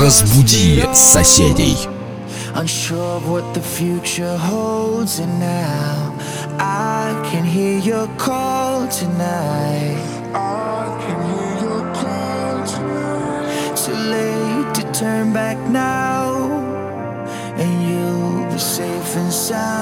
Разбуди соседей. Unsure of what the future holds, and now I can hear your call tonight. I can hear your call tonight. Too late to turn back now, and you'll be safe and sound.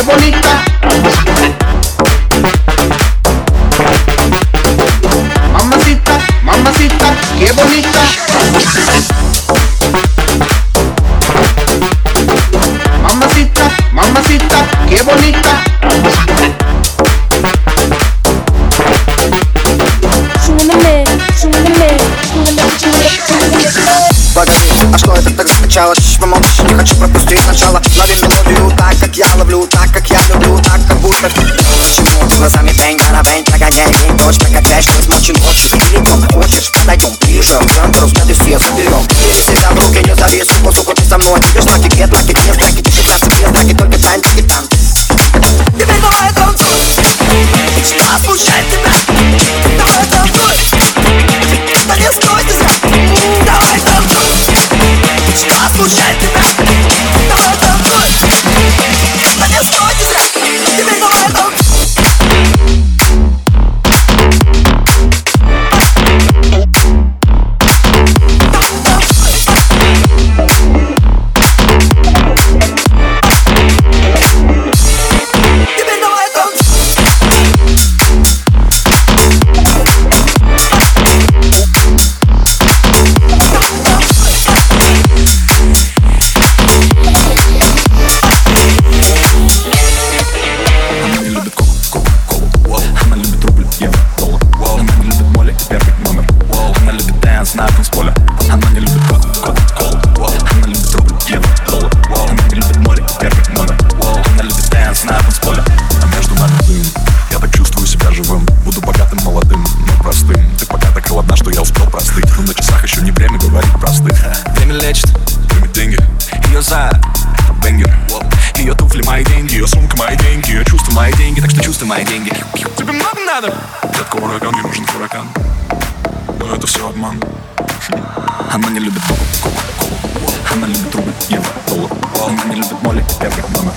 qué bonita это все обман Она не любит бабу, колу, Она любит рубль, евро, доллар Она не любит моли, первый номер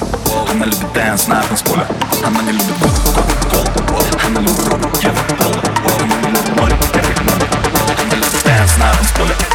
Она любит дэнс на танцполе Она не любит бабу, колу, колу Она любит рубль, евро, доллар Она не любит моли, первый номер Она любит дэнс на танцполе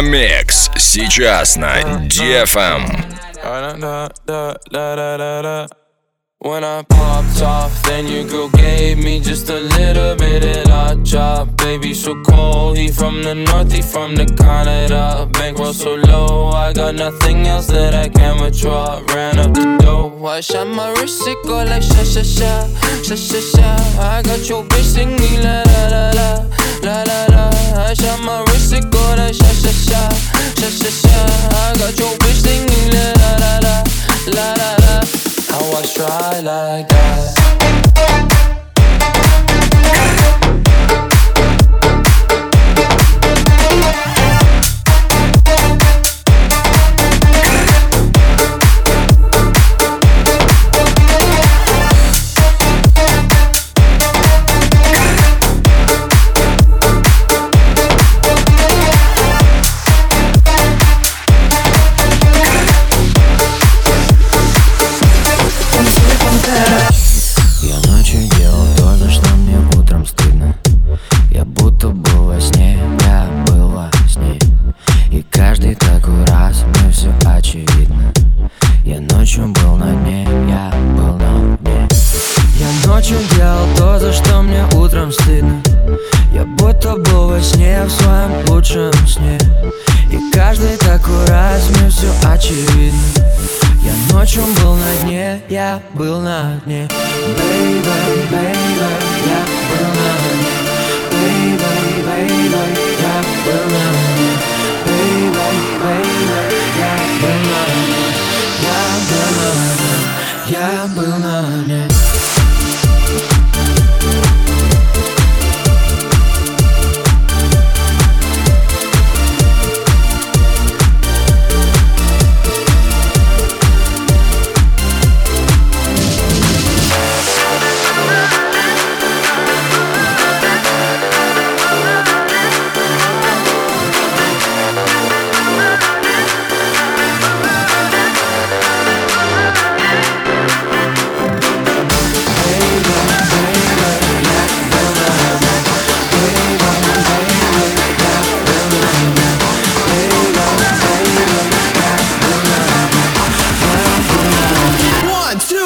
Мегамикс сейчас на DFM. When I popped off, then your girl gave me just a little bit of that job. Baby, so cold, he from the north, he from the Canada. Bankroll so low, I got nothing else that I can withdraw. Ran up the dough, I shot my wrist, it go like sha sha sha, sha sha sha. I got your bitch singing la la la la la la. like that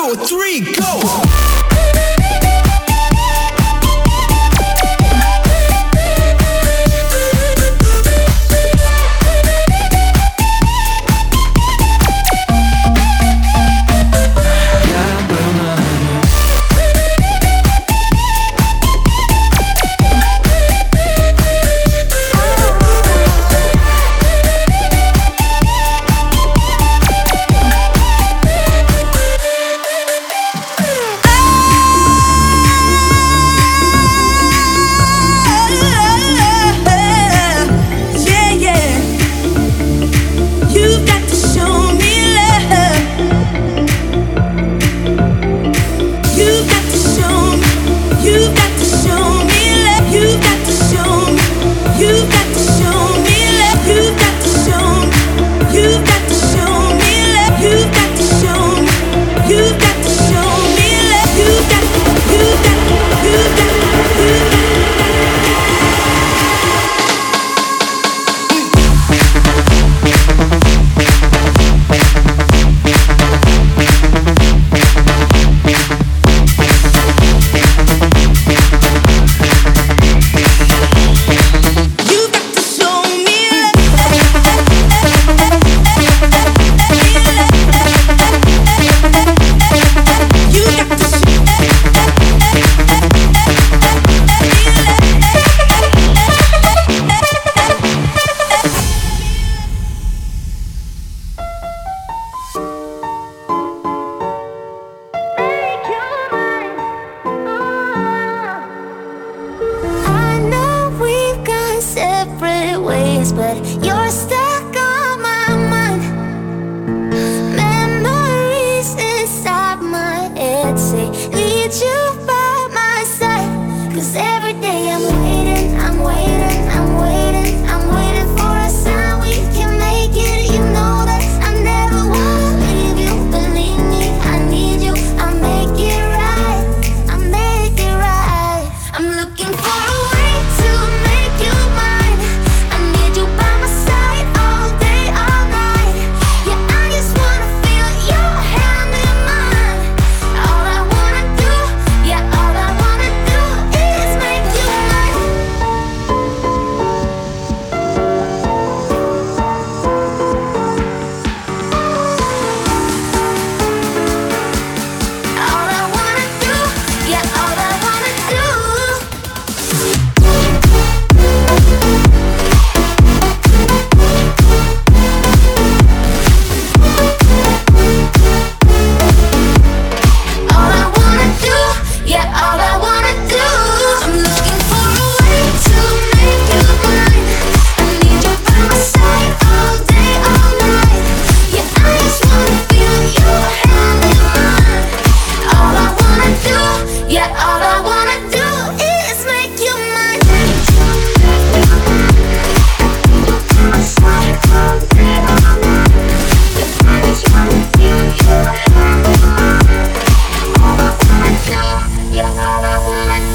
Go three, go!